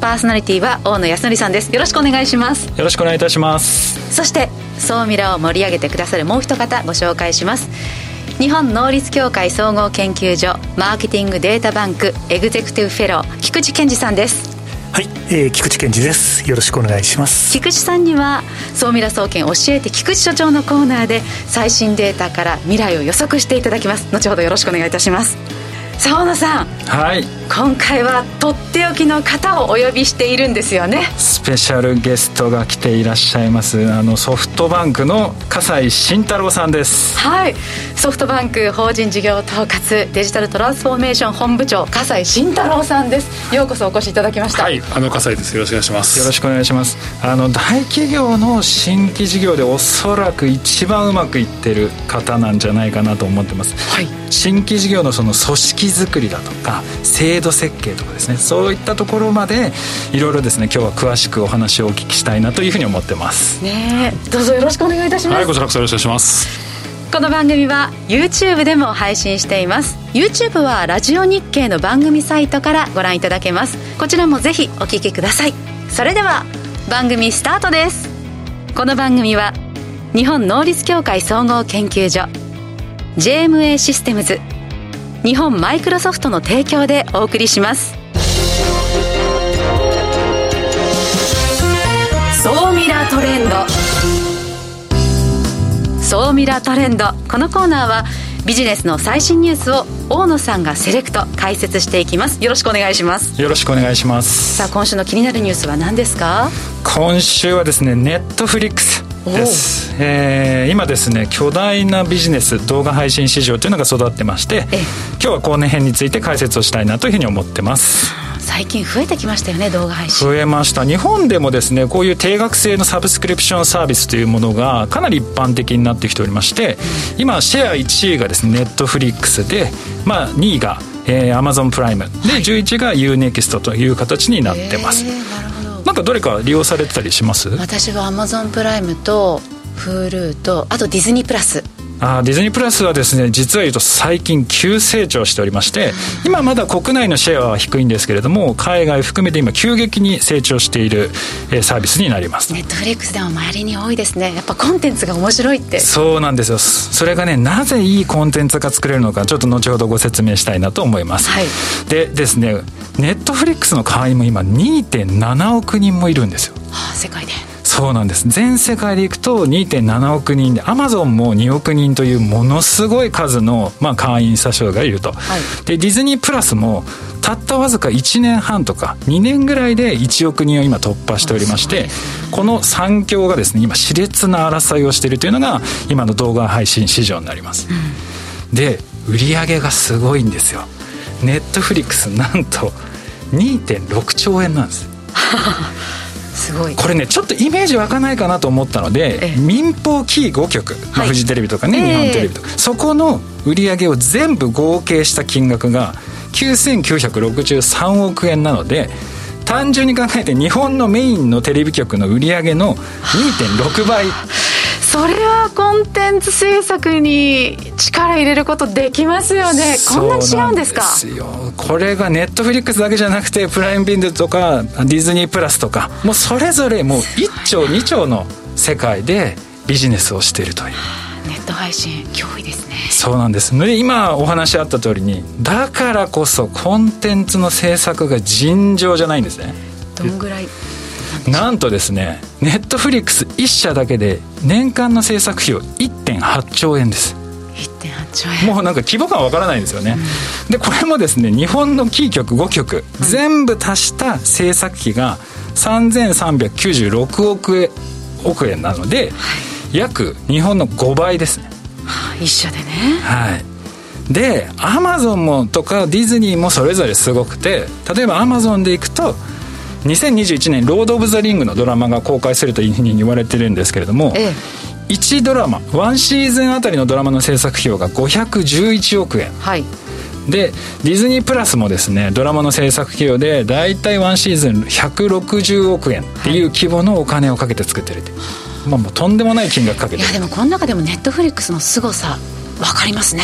パーソナリティは大野康則さんです。よろしくお願いします。よろしくお願いいたします。そして総ミラを盛り上げてくださるもう一方ご紹介します。日本能率協会総合研究所マーケティングデータバンクエグゼクティブフェロー菊池健二さんです。はい、えー、菊池健二です。よろしくお願いします。菊池さんには総ミラ総研教えて菊池所長のコーナーで最新データから未来を予測していただきます。後ほどよろしくお願いいたしますさあ小野さんはい。今回はとっておきの方をお呼びしているんですよね。スペシャルゲストが来ていらっしゃいます。あのソフトバンクの笠井慎太郎さんです。はいソフトバンク法人事業統括デジタルトランスフォーメーション本部長笠井慎太郎さんです。ようこそお越しいただきました。はいあの笠井です。よろしくお願いします。よろしくお願いします。あの大企業の新規事業でおそらく一番うまくいってる方なんじゃないかなと思ってます、はい、新規事業のその組織づくりだとか制度設計とかですね。そういったところまでいろいろですね今日は詳しくお話をお聞きしたいなというふうに思ってます。ねどうぞよろしくお願いいたします。はいこちらこそよろしくお願いしますこの番組は YouTube でも配信しています。YouTube はラジオ日経の番組サイトからご覧いただけます。こちらもぜひお聞きください。それでは番組スタートです。この番組は日本能率協会総合研究所 JMA システムズ日本マイクロソフトの提供でお送りします。総ミラートレンド。総ミラートレンド。このコーナーはビジネスの最新ニュースを大野さんがセレクト解説していきます。よろしくお願いします。よろしくお願いします。さあ今週の気になるニュースは何ですか？今週はですねネットフリックスです、えー、今ですね巨大なビジネス動画配信市場というのが育ってまして今日は後年編について解説をしたいなというふうに思ってます最近増えてきましたよね動画配信。増えました。日本でもですねこういう定額制のサブスクリプションサービスというものがかなり一般的になってきておりまして、うん、今シェア1位がですねネットフリックスで、まあ、2位がえー、アマゾンプライムで、11が UNEXT という形になってます、えー、なるほど。なんかどれか利用されてたりします？私はアマゾンプライムと Hulu とあとディズニープラスあディズニープラスはですね実は言うと最近急成長しておりまして今まだ国内のシェアは低いんですけれども海外含めて今急激に成長しているサービスになります。ネットフリックスでも周りに多いですね。やっぱコンテンツが面白いって。そうなんですよ。それがねなぜいいコンテンツが作れるのかちょっと後ほどご説明したいなと思います、はい、でですねネットフリックスの会員も今2.7億人もいるんですよ、はあ、世界でそうなんです。全世界でいくと2.7億人でアマゾンも2億人というものすごい数の、まあ、会員者数がいると、はい、でディズニープラスもたったわずか1年半とか2年ぐらいで1億人を今突破しておりまして、この産業がですね今熾烈な争いをしているというのが今の動画配信市場になります、うん、で売り上げがすごいんですよ。ネットフリックスなんと2.6兆円なんです すごい。これねちょっとイメージ湧かないかなと思ったので民放キー5局、まあ、フジテレビとかね、はい、日本テレビとか、えー、そこの売り上げを全部合計した金額が9963億円なので単純に考えて日本のメインのテレビ局の売り上げの2.6倍それはコンテンツ制作に力入れることできますよね。こんな違うんですか？これがネットフリックスだけじゃなくてプライムビンドとかディズニープラスとかもうそれぞれもう1兆2兆の世界でビジネスをしているという。ネット配信脅威ですね。そうなんです。で今お話あった通りにだからこそコンテンツの制作が尋常じゃないんですね。どんぐらい なんとですねネットフリックス1社だけで年間の制作費用1.8兆円です。1.8兆円。もうなんか規模感わからないんですよね、うん、でこれもですね日本のキー局5局、うん、全部足した制作費が3396億億円なので、はい、約日本の5倍ですね、はあ、1社でね。はい。でアマゾンもとかディズニーもそれぞれすごくて例えばアマゾンでいくと2021年「ロード・オブ・ザ・リング」のドラマが公開するというふうに言われてるんですけれども、ええ、1ドラマ1シーズンあたりのドラマの制作費用が511億円。はい。でディズニープラスもですねドラマの制作費用で大体ワンシーズン160億円っていう規模のお金をかけて作ってるって、まあ、もうとんでもない金額かけていやでもこの中でもネットフリックスの凄さ分かりますね。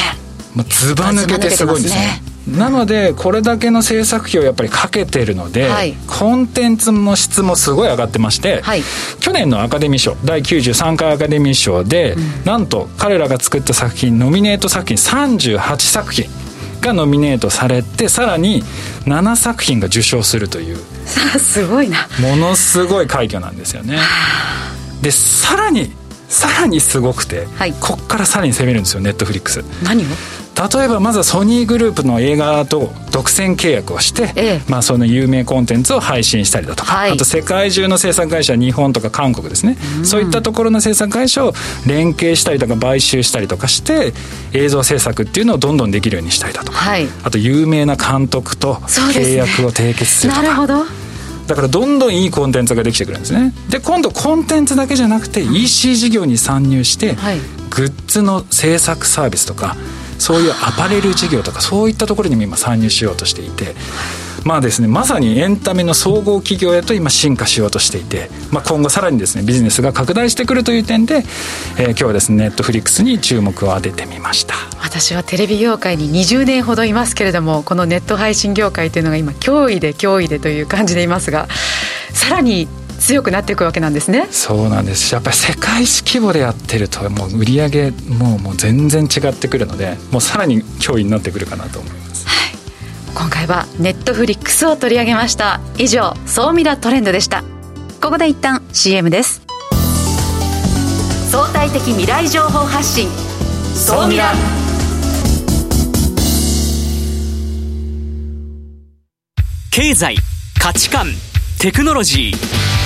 もうずば抜けてすごいんですねなのでこれだけの制作費をやっぱりかけてるので、はい、コンテンツの質もすごい上がってまして、はい、去年のアカデミー賞第93回アカデミー賞で、うん、なんと彼らが作った作品ノミネート作品38作品がノミネートされてさらに7作品が受賞するという すごいな。ものすごい快挙なんですよね。でさらにさらにすごくて、はい、こっからさらに攻めるんですよネットフリックス。何を？例えばまずはソニーグループの映画と独占契約をして、ええ、まあ、その有名コンテンツを配信したりだとか、はい、あと世界中の制作会社日本とか韓国ですね、うん、そういったところの制作会社を連携したりとか買収したりとかして映像制作っていうのをどんどんできるようにしたりだとか、はい、あと有名な監督と契約を締結するとか。なるほど。だからどんどんいいコンテンツができてくるんですね。で今度コンテンツだけじゃなくて EC 事業に参入して、はい、グッズの制作サービスとかそういうアパレル事業とかそういったところにも今参入しようとしていて。まあですね、まさにエンタメの総合企業へと今進化しようとしていて、まあ、今後さらにですねビジネスが拡大してくるという点で、えー、今日はですねネットフリックスに注目を当ててみました私はテレビ業界に20年ほどいますけれどもこのネット配信業界というのが今脅威で脅威でという感じでいますがさらに強くなっていくわけなんですね。そうなんです。やっぱり世界史規模でやってるともう売り上げもうもう全然違ってくるのでもうさらに脅威になってくるかなと思います、はい、今回はネットフリックスを取り上げました。以上総ミラトレンドでした。ここで一旦 CM です。相対的未来情報発信。総ミラ経済価値観テクノロジー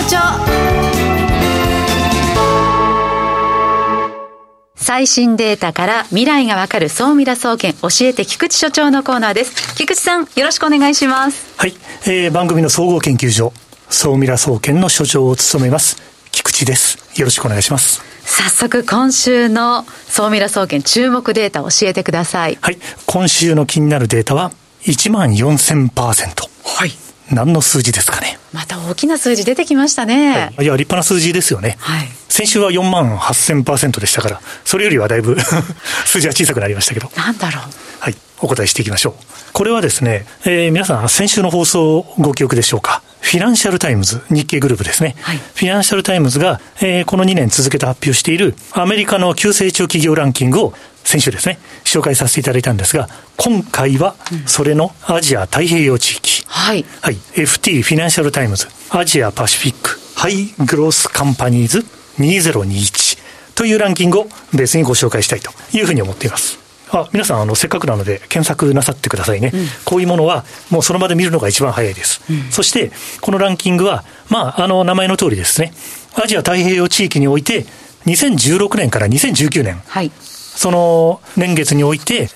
所長。最新データから未来がわかる総ミラ総研教えて菊池所長のコーナーです。菊池さんよろしくお願いします。はい、えー、番組の総合研究所総ミラ総研の所長を務めます菊池です。よろしくお願いします。早速今週の総ミラ総研注目データを教えてください。はい。今週の気になるデータは1万4000%はい何の数字ですかね。また大きな数字出てきましたね。はい、いや、立派な数字ですよね。はい。先週は4万8000%でしたから、それよりはだいぶ 数字は小さくなりましたけど。なんだろう。はい。お答えしていきましょう。これはですね、えー、皆さん先週の放送ご記憶でしょうか？ Financial Times、日経グループですね。はい、 Financial Times が、えー、この2年続けて発表しているアメリカの急成長企業ランキングを先週ですね、紹介させていただいたんですが、今回はそれのアジア太平洋地域。はい。はい。FT Financial Times Asia-Pacific High-Growth Companies 2021というランキングを別にご紹介したいというふうに思っています。あ皆さんあのせっかくなので検索なさってくださいね、うん、こういうものはもうその場で見るのが一番早いです、うん、そしてこのランキングはまああの名前の通りですねアジア太平洋地域において2016年から2019年、はい、その年月において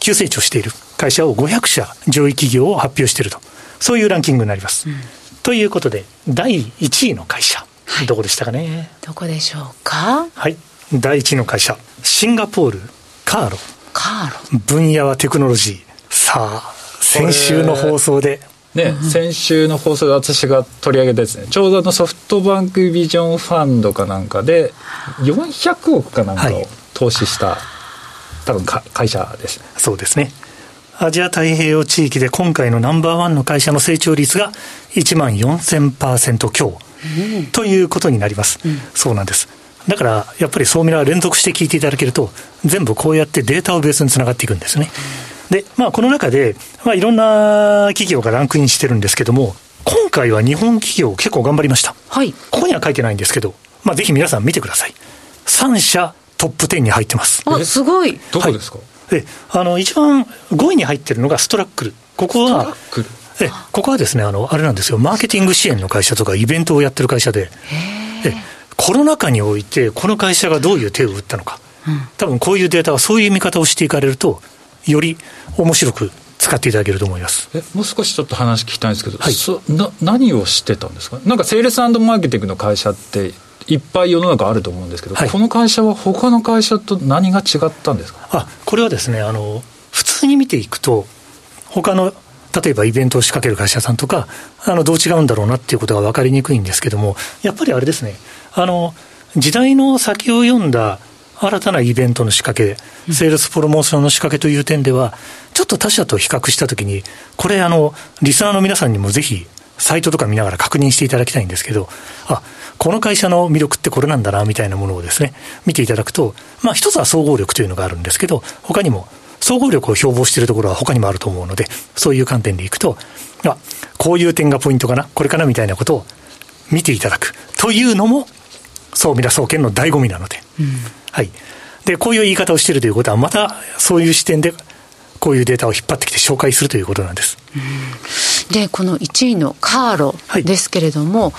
急成長している。会社を500社上位企業を発表していると。そういうランキングになります、うん、ということで第1位の会社、はい、どこでしたかね？どこでしょうか？はい。第1位の会社。シンガポール。カーロ。カーロ。分野はテクノロジー。さあ先週の放送で。ね、うん、先週の放送で私が取り上げたですね。ちょうどのソフトバンクビジョンファンドかなんかで400億かなんかを投資した、はい、多分か会社ですねそうですねアジア太平洋地域で今回のナンバーワンの会社の成長率が1万4000%強、うん、ということになります、うん、そうなんですだから、やっぱり総ミラー連続して聞いていただけると、全部こうやってデータをベースにつながっていくんですね。で、まあ、この中で、まあ、いろんな企業がランクインしてるんですけども、今回は日本企業結構頑張りました。はい。ここには書いてないんですけど、まあ、ぜひ皆さん見てください。3社トップ10に入ってます。あ、すごい。どこですか、はい、で、あの、一番5位に入ってるのがストラックル。ここは、えここはですね、あの、あれなんですよ、マーケティング支援の会社とかイベントをやってる会社で、でコロナ禍において、この会社がどういう手を打ったのか、うん、多分こういうデータはそういう見方をしていかれると、より面白く使っていただけると思います。えもう少しちょっと話聞きたいんですけど、はい、そな何をしてたんですか、なんかセールスマーケティングの会社って、いっぱい世の中あると思うんですけど、はい、この会社は他の会社と何が違ったんですか？あこれはですねあの、普通に見ていくと、他の例えばイベントを仕掛ける会社さんとか、あのどう違うんだろうなっていうことが分かりにくいんですけども、やっぱりあれですね、あの時代の先を読んだ新たなイベントの仕掛け、セールスプロモーションの仕掛けという点では、ちょっと他社と比較したときに、これあの、リスナーの皆さんにもぜひ、サイトとか見ながら確認していただきたいんですけど、あ、この会社の魅力ってこれなんだな、みたいなものをですね、見ていただくと、まあ一つは総合力というのがあるんですけど、他にも総合力を標榜しているところは他にもあると思うので、そういう観点でいくと、あ、こういう点がポイントかな、これかなみたいなことを見ていただくというのも、総ミラ総研の醍醐味なので、うん、はい。で、こういう言い方をしているということは、またそういう視点で、こういうデータを引っ張ってきて紹介するということなんです。で、この1位のカーロですけれども、はい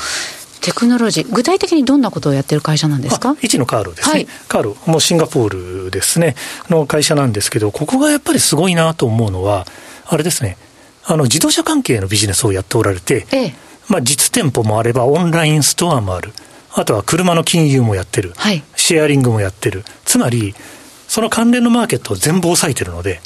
テクノロジー、具体的にどんなことをやってる会社なんですか？1のカールですね、はい、カール、もうシンガポールですね、の会社なんですけど、ここがやっぱりすごいなと思うのは、あれですね、あの自動車関係のビジネスをやっておられて、ええ、まあ、実店舗もあれば、オンラインストアもある、あとは車の金融もやってる、はい、シェアリングもやってる、つまり、その関連のマーケットを全部押さえてるので、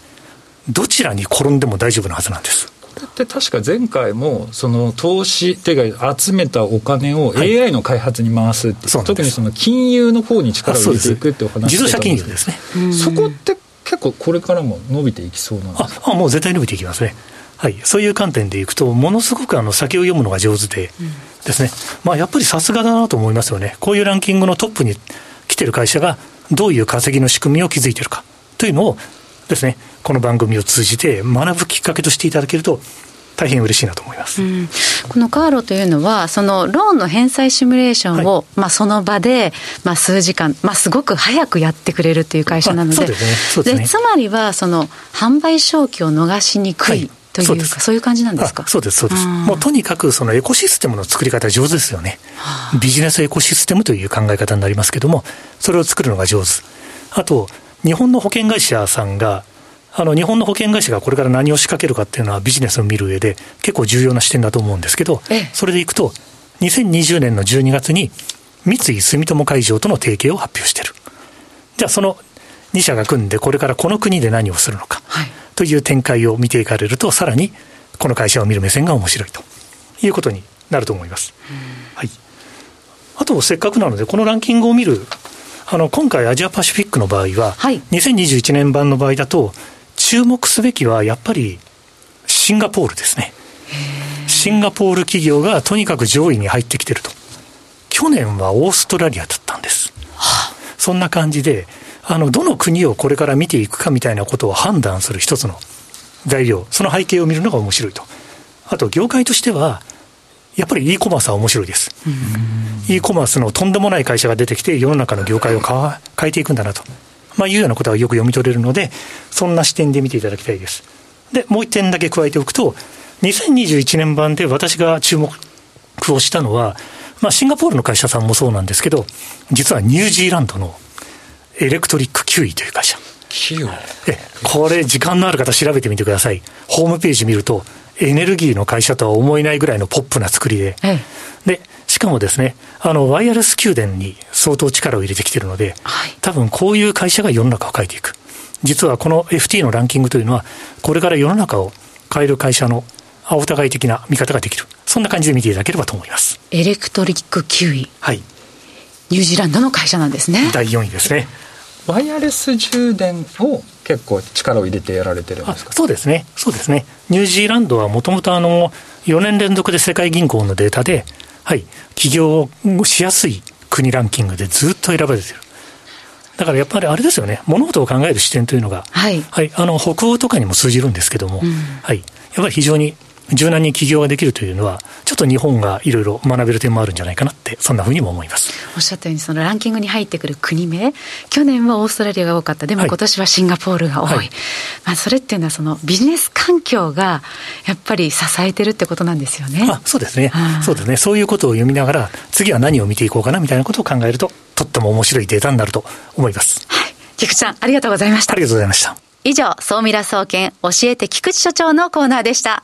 どちらに転んでも大丈夫なはずなんです。って確か前回もその投資っていうか集めたお金を AI の開発に回すって、はい、特にその金融の方に力を入れていくってお話自動車金融ですね。そこって結構これからも伸びていきそうなんですか？あもう絶対伸びていきますね。はい、そういう観点でいくと、ものすごくあの先を読むのが上手で、ですね、まあ、やっぱりさすがだなと思いますよね、こういうランキングのトップに来てる会社が、どういう稼ぎの仕組みを築いてるかというのをですね、この番組を通じて学ぶきっかけとしていただけると、大変嬉しいなと思います、うん、このカーロというのは、そのローンの返済シミュレーションを、はい、まあ、その場で、まあ、数時間、まあ、すごく早くやってくれるという会社なので、で、ね。ね、つまりは、その販売勝機を逃しにくい、はいとい。うか、そういう感じなんですか？そうです、そうです。もうとにかくそのエコシステムの作り方上手ですよね。ビジネスエコシステムという考え方になりますけども、それを作るのが上手。あと、日本の保険会社さんがあの日本の保険会社がこれから何を仕掛けるかっていうのはビジネスを見る上で結構重要な視点だと思うんですけど、それでいくと、2020年の12月に三井住友海上との提携を発表してる。じゃあその2社が組んでこれからこの国で何をするのか、という展開を見ていかれると、さらにこの会社を見る目線が面白いと。いうことになると思います。はい、あと、せっかくなので、このランキングを見る、あの今回、アジアパシフィックの場合は、はい、2021年版の場合だと、注目すべきはやっぱりシンガポールですね。シンガポール企業がとにかく上位に入ってきてると。去年はオーストラリアだったんです。はあ、そんな感じで、あの、どの国をこれから見ていくかみたいなことを判断する一つの材料、その背景を見るのが面白いと。あと、業界としては、やっぱり e コマースは面白いです。e コマースのとんでもない会社が出てきて、世の中の業界を変えていくんだなと。まあ、いうようなことがよく読み取れるので、そんな視点で見ていただきたいです。で、もう一点だけ加えておくと、2021年版で私が注目をしたのは、まあ、シンガポールの会社さんもそうなんですけど、実はニュージーランドのエレクトリックキウイという会社。キウイ？え、これ、時間のある方調べてみてください。ホームページ見ると、エネルギーの会社とは思えないぐらいのポップな作りで、ええ、で、しかもですね、あの、ワイヤレス給電に相当力を入れてきてるので、はい、多分こういう会社が世の中を変えていく。実はこの FT のランキングというのは、これから世の中を変える会社のお互い的な見方ができる。そんな感じで見ていただければと思います。エレクトリックキウイ。はい。ニュージーランドの会社なんですね。第4位ですね。ワイヤレス充電を結構力を入れてやられてるんですか？そうですね。そうですね。ニュージーランドはもともとあの、4年連続で世界銀行のデータで、はい、起業しやすい国ランキングでずっと選ばれてる。だからやっぱりあれですよね、物事を考える視点というのが、はい、はい、あの北欧とかにも通じるんですけども、うん、はい、やっぱり非常に柔軟に起業ができるというのは、ちょっと日本がいろいろ学べる点もあるんじゃないかなって、そんなふうにも思いますおっしゃったように、そのランキングに入ってくる国名、去年はオーストラリアが多かった、でも今年はシンガポールが多い、はい、まあ、それっていうのは、そのビジネス環境がやっぱり支えてるってことなんですよね。あそうですね、そうですね、そういうことを読みながら、次は何を見ていこうかなみたいなことを考えると、とっても面白いデータになると思います。はい、菊池さん、ありがとうございました。ありがとうございました。以上、総ミラ総研教えて菊池所長のコーナーでした。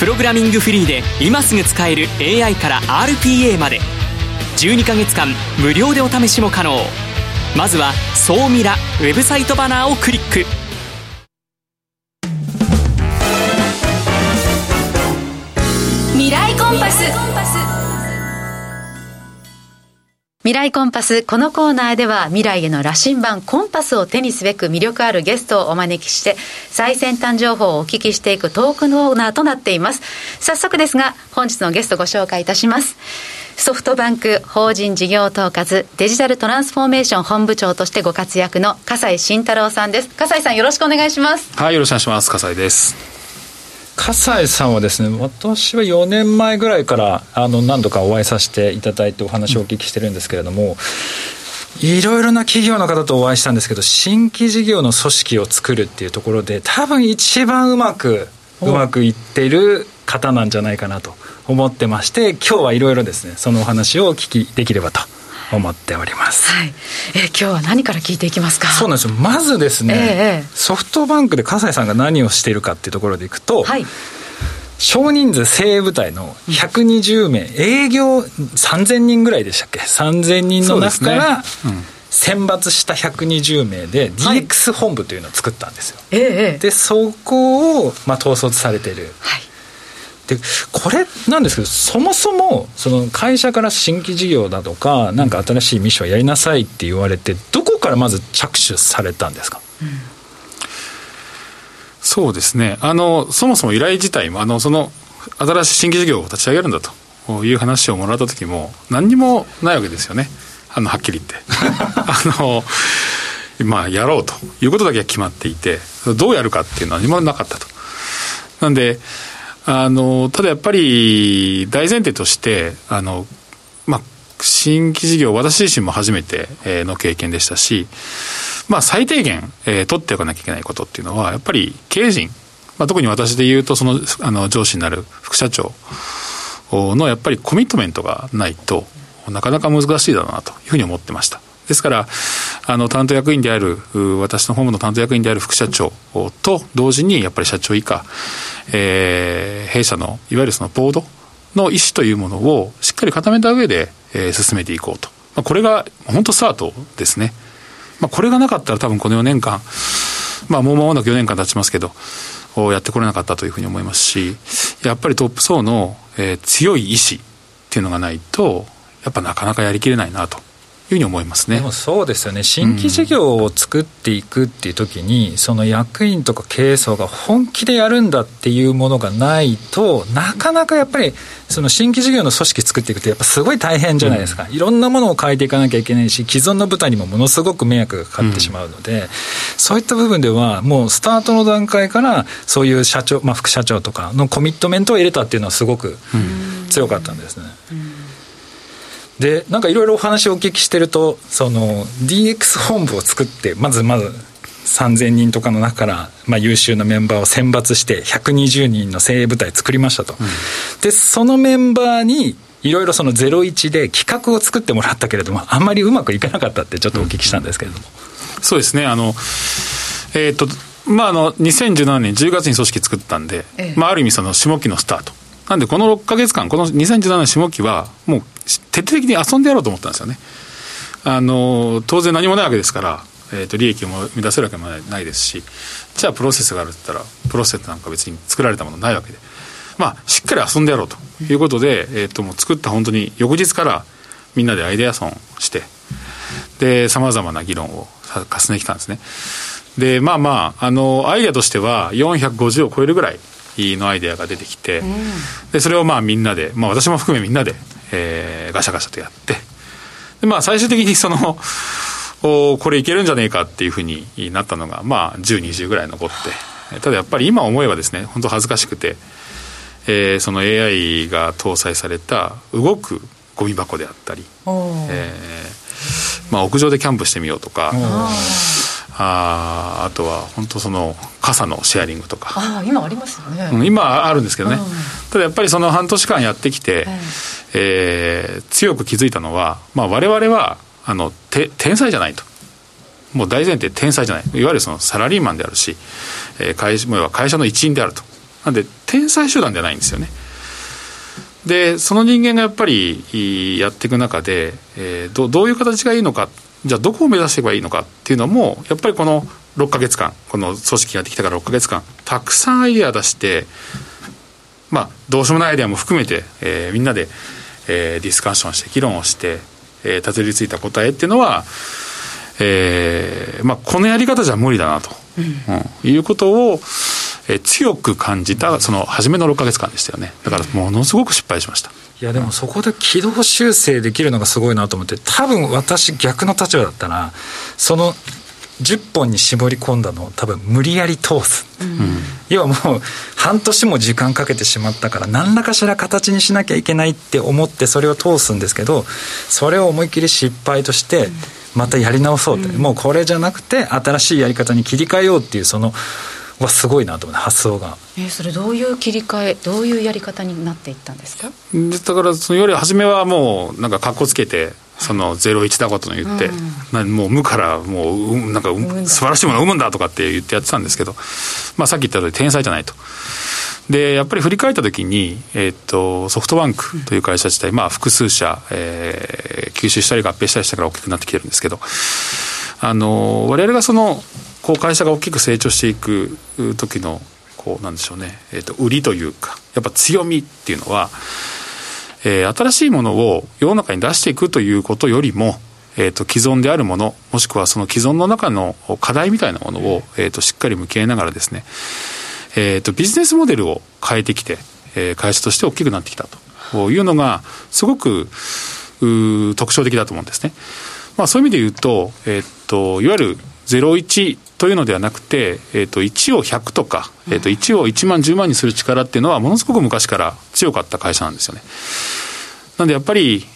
プログラミングフリーで今すぐ使える AI から RPA まで。12ヶ月間無料でお試しも可能。まずは「総ミラ」ウェブサイトバナーをクリック。未来コンパス。未来コンパス。このコーナーでは未来への羅針盤コンパスを手にすべく魅力あるゲストをお招きして最先端情報をお聞きしていくトークコーナーとなっています。早速ですが本日のゲストご紹介いたします。ソフトバンク法人事業統括デジタルトランスフォーメーション本部長としてご活躍の笠井慎太郎さんです。笠井さんよろしくお願いします。はい、よろしくお願いします。笠井です。笠井さんはですね私は4年前ぐらいからあの何度かお会いさせていただいてお話をお聞きしてるんですけれども、いろいろな企業の方とお会いしたんですけど新規事業の組織を作るっていうところで多分一番うまくうまくいってる方なんじゃないかなと思ってまして今日はいろいろですねそのお話をお聞きできればと思っております。はい。え今日は何から聞いていきますか？そうなんですよ。まずですね、えー、ソフトバンクで笠井さんが何をしているかっていうところでいくと、はい。少人数精鋭部隊の120名、営業3000人ぐらいでしたっけ？3000人の中から、選抜した120名で DX 本部というのを作ったんですよ。はい、でそこを、まあ、統率されてる、はい、でこれなんですけどそもそもその会社から新規事業だとかなんか新しいミッションやりなさいって言われてどこからまず着手されたんですか、うん、そうですね。あのそもそも依頼自体もあのその新しい新規事業を立ち上げるんだと。いう話をもらった時も何にもないわけですよね。あのはっきり言って。あのまあやろうということだけは決まっていてどうやるかっていうのは何もなかったと。なんであの、ただやっぱり大前提として、あの、まあ、新規事業、私自身も初めての経験でしたし、まあ、最低限、えー、取っておかなきゃいけないことっていうのは、やっぱり経営陣、まあ、特に私で言うと、その、あの、上司になる副社長のやっぱりコミットメントがないとなかなか難しいだろうなというふうに思ってました。ですから、あの、担当役員である、私の本部の担当役員である副社長と同時に、やっぱり社長以下、えー、弊社の、いわゆるそのボードの意思というものをしっかり固めた上で、えー、進めていこうと。まあ、これが本当スタートですね。まあ、これがなかったら多分この4年間、まあ、もう間もなく4年間経ちますけど、やってこれなかったというふうに思いますし、やっぱりトップ層の、えー、強い意志っていうのがないと、やっぱなかなかやりきれないなというふうに思いますね。でもそうですよね、新規事業を作っていくっていう時に、うん、その役員とか経営層が本気でやるんだっていうものがないと、なかなかやっぱり、その新規事業の組織作っていくって、やっぱすごい大変じゃないですか、うん、いろんなものを変えていかなきゃいけないし、既存の部隊にもものすごく迷惑がかかってしまうので、うん、そういった部分では、もうスタートの段階から、そういう社長、まあ、副社長とかのコミットメントを入れたっていうのは、すごく強かったんですね。でなんかいろいろお話をお聞きしてるとその DX 本部を作ってまずまず3000人とかの中から、まあ、優秀なメンバーを選抜して120人の精鋭部隊作りましたと、うん、でそのメンバーにいろいろその01で企画を作ってもらったけれどもあんまりうまくいかなかったってちょっとお聞きしたんですけれども、うん、そうですね。あのえー、っとまああの2017年10月に組織作ったんで、ええ、まあ、ある意味その下期のスタート。なんでこの6か月間この2017年下期はもう徹底的に遊んでやろうと思ったんですよね。あの当然何もないわけですから、えーと、利益を生み出せるわけもないですしじゃあプロセスがあるって言ったらプロセスなんか別に作られたものないわけで、まあ、しっかり遊んでやろうということで、えっ、と、もう作った本当に翌日からみんなでアイデアソンして、で、さまざまな議論を重ねてきたんですね。で、まあまあ、あの、アイデアとしては450を超えるぐらいのアイデアが出てきて、うん、で、それをまあみんなで、まあ私も含めみんなで、えー、ガシャガシャとやって、で、まあ最終的にその、おこれいけるんじゃねえかっていうふうになったのが、まあ10、20ぐらい残って、ただやっぱり今思えばですね、本当恥ずかしくて、えー、その AI が搭載された動くゴミ箱であったり、えーまあ、屋上でキャンプしてみようとか。ああとは本当その傘のシェアリングとか。あ今ありますよね、うん、今あるんですけどね、うん、ただやっぱりその半年間やってきて、えー、強く気づいたのは、まあ、我々はあのて天才じゃないと。もう大前提天才じゃない。いわゆるそのサラリーマンであるし、えー、会も会社の一員であると。なんで天才集団ではないんですよね。でその人間がやっぱりやっていく中で、えー、どどういう形がいいのかじゃあどこを目指していけばいいのかっていうのもやっぱりこの6か月間この組織ができたから6か月間たくさんアイデア出してまあどうしようもないアイデアも含めて、えー、みんなで、えー、ディスカッションして議論をして、えー、たどり着いた答えっていうのは、えーまあ、このやり方じゃ無理だなと、うん、いうことを、えー、強く感じたその初めの6か月間でしたよね。だからものすごく失敗しました。いやでもそこで軌道修正できるのがすごいなと思って多分私逆の立場だったらその10本に絞り込んだのを多分無理やり通す、うん、要はもう半年も時間かけてしまったから何らかしら形にしなきゃいけないって思ってそれを通すんですけどそれを思いっきり失敗としてまたやり直そうって、うん、もうこれじゃなくて新しいやり方に切り替えようっていうそのはすごいなと思って発想が。えー、それどういう切り替えどういうやり方になっていったんですか？だからそのより初めはもうなんかかっこつけてその01だことの言って、うん、もう無からもうなんか素晴らしいものを生むんだとかって言ってやってたんですけど、まあ、さっき言った通り天才じゃないと。でやっぱり振り返った時に、えーと、ソフトバンクという会社自体、まあ、複数社、えー、吸収したり合併したりしたから大きくなってきてるんですけどあの我々がそのこう会社が大きく成長していく時のこうなんでしょうね、えーと、売りというかやっぱ強みっていうのは、えー、新しいものを世の中に出していくということよりも、えーと、既存であるものもしくはその既存の中の課題みたいなものを、えーと、しっかり向き合いながらですね、えー、とビジネスモデルを変えてきて、えー、会社として大きくなってきたというのがすごくう特徴的だと思うんですね。まあ、そういう意味で言うと、えー、といわゆる01というのではなくて、えー、と1を100とか、えー、と1を1万10万にする力っていうのはものすごく昔から強かった会社なんですよね。なんでやっぱり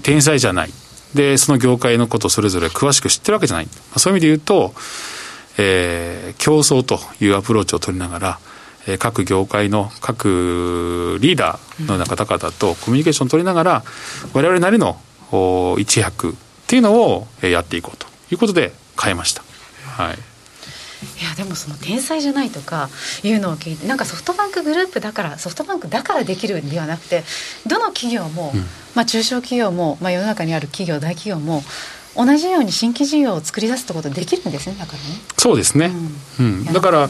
天才じゃないでその業界のことそれぞれ詳しく知ってるわけじゃない、そういう意味で言うと、えー、競争というアプローチを取りながら、各業界の各リーダーのような方々とコミュニケーションを取りながら我々なりの一役っていうのをやっていこうということで変えました。はい。いやでもその天才じゃないとかいうのを聞いてなんかソフトバンクグループだからソフトバンクだからできるんではなくてどの企業も、うん、まあ、中小企業も、まあ、世の中にある企業大企業も同じように新規事業を作り出すってことできるんですねだからね。そうですね、うん、うん、だから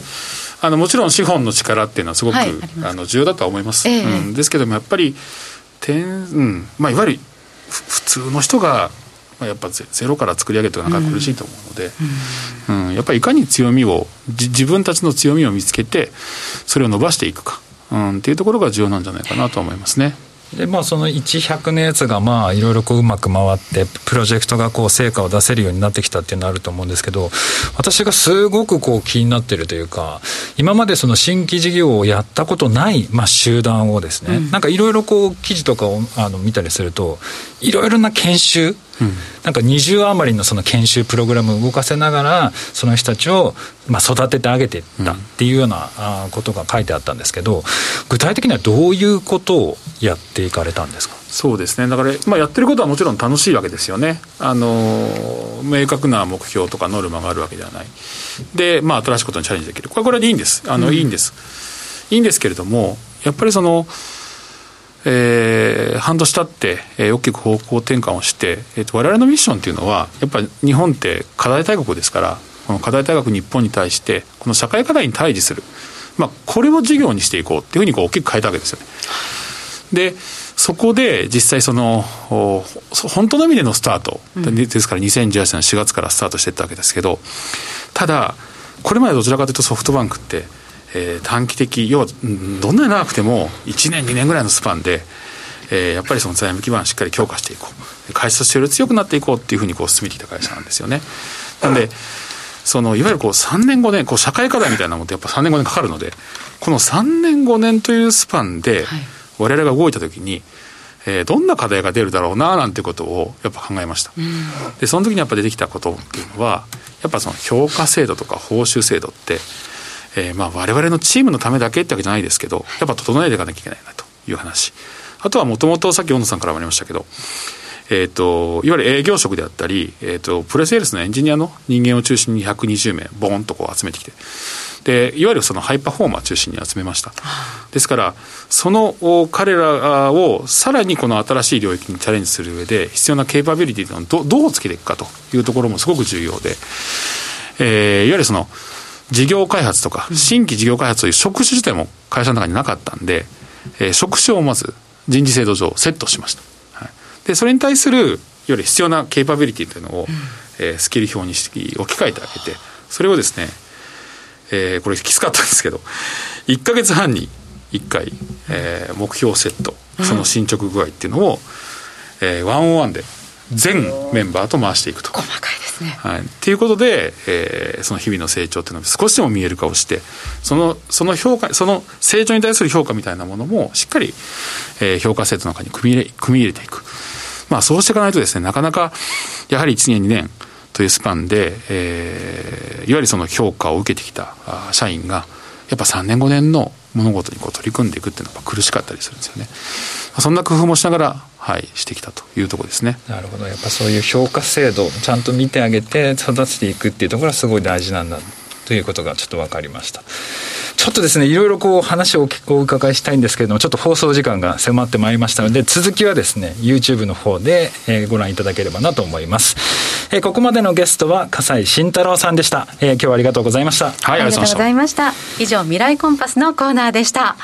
あのもちろん資本の力っていうのはすごく、はい、ああの重要だとは思います、えー、うん、ですけどもやっぱり天、うん。まあ、いわゆる普通の人がまあ、やっぱゼロから作り上げていくのが苦しいと思うので、うん、うん、やっぱりいかに強みを自分たちの強みを見つけてそれを伸ばしていくか、うん、っていうところが重要なんじゃないかなと思いますね。でまあその1100のやつがまあいろいろこううまく回ってプロジェクトがこう成果を出せるようになってきたっていうのはあると思うんですけど私がすごくこう気になってるというか今までその新規事業をやったことないまあ集団をですね、うん、なんかいろいろこう記事とかをあの見たりするといろいろな研修なんか20余りのその研修プログラムを動かせながらその人たちをまあ育ててあげていったっていうようなことが書いてあったんですけど具体的にはどういうことをやっていかれたんですか？そうですね。だから、まあ、やってることはもちろん楽しいわけですよね。あの明確な目標とかノルマがあるわけではない。で、まあ、新しいことにチャレンジできる。これこれでいいんです。あの、うん、いいんです。いいんですけれどもやっぱりそのえー、半年経って、えー、大きく方向転換をして、えーと、我々のミッションっていうのはやっぱり日本って課題大国ですからこの課題大国日本に対してこの社会課題に対峙する。まあ、これを事業にしていこうっていうふうにこう大きく変えたわけですよね。で、そこで実際その、本当の意味でのスタート、うん、ですから2018年の4月からスタートしていったわけですけど、ただ、これまでどちらかというとソフトバンクって、えー、短期的、要はどんなに長くても1年、2年ぐらいのスパンで、えー、やっぱりその財務基盤をしっかり強化していこう、会社としてより強くなっていこうっていうふうにこう進めていた会社なんですよね。なんで、そのいわゆるこう3年5年こう社会課題みたいなものってやっぱ3年5年かかるのでこの3年5年というスパンで我々が動いた時に、えー、どんな課題が出るだろうななんてことをやっぱ考えました、うん、でその時にやっぱ出てきたことっていうのはやっぱその評価制度とか報酬制度って、えー、まあ我々のチームのためだけってわけじゃないですけどやっぱ整えていかなきゃいけないなという話。あとはもともとさっき小野さんからもありましたけどえーと、いわゆる営業職であったり、えーと、プレセールスのエンジニアの人間を中心に120名ボーンとこう集めてきてでいわゆるそのハイパフォーマー中心に集めました。ですからその彼らをさらにこの新しい領域にチャレンジする上で必要なケーパビリティのをどどうつけていくかというところもすごく重要で、えー、いわゆるその事業開発とか新規事業開発という職種自体も会社の中になかったんで、えー、職種をまず人事制度上セットしました。でそれに対するより必要なケーパビリティというのを、うん、えー、スキル表に置き換えてあげてそれをですね、えー、これきつかったんですけど1か月半に1回、えー、目標セットその進捗具合っていうのを、うん、えー、ワンオンワンで全メンバーと回していくと。細かいですね。はい。っていうことで、えー、その日々の成長っていうのを少しでも見える化をして、その、その評価、その成長に対する評価みたいなものも、しっかり、えー、評価制度の中に組み入れ、組み入れていく。まあそうしていかないとですね、なかなか、やはり1年、2年というスパンで、えー、いわゆるその評価を受けてきた社員が、やっぱ3年5年の物事にこう取り組んでいくっていうのは苦しかったりするんですよね。そんな工夫もしながら、はい、してきたというところですね。なるほど。やっぱそういう評価制度、ちゃんと見てあげて育てていくっていうところはすごい大事なんだということがちょっと分かりました。ちょっとですね、いろいろこう話をお伺いしたいんですけれども、ちょっと放送時間が迫ってまいりましたので、続きはですね、YouTube の方で、えー、ご覧いただければなと思います。えー、ここまでのゲストは、笠井慎太郎さんでした。えー、今日はありがとうございました。はい、ありがとうございました。以上、未来コンパスのコーナーでした。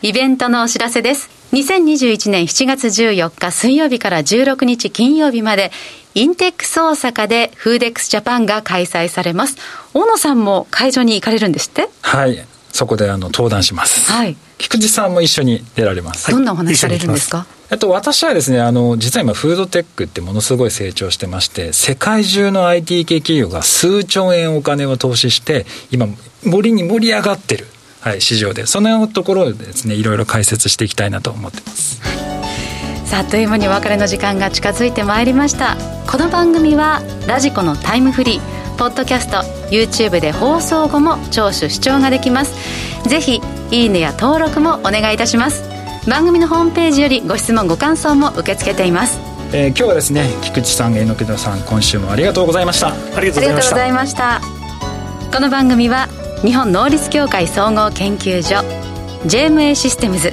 イベントのお知らせです。2021年7月14日水曜日から16日金曜日まで、インテックス大阪でフーデックスジャパンが開催されます。大野さんも会場に行かれるんですって？はい。そこであの登壇します。はい。菊池さんも一緒に出られます。どんなお話されるんですか？えっと、私はですね、あの、実は今、フードテックってものすごい成長してまして、世界中の IT 系企業が数兆円お金を投資して、今、森に盛り上がってる、はい、市場で、そのところをですね、いろいろ解説していきたいなと思ってます。さあ、あっという間にお別れの時間が近づいてまいりました。この番組は、ラジコのタイムフリー、ポッドキャスト YouTube で放送後も聴取視聴ができます。ぜひいいねや登録もお願いいたします。番組のホームページよりご質問ご感想も受け付けています。えー、今日はですね菊池さん榎田さん今週もありがとうございました。ありがとうございました。この番組は日本能率協会総合研究所 JMA システムズ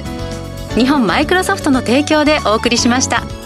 日本マイクロソフトの提供でお送りしました。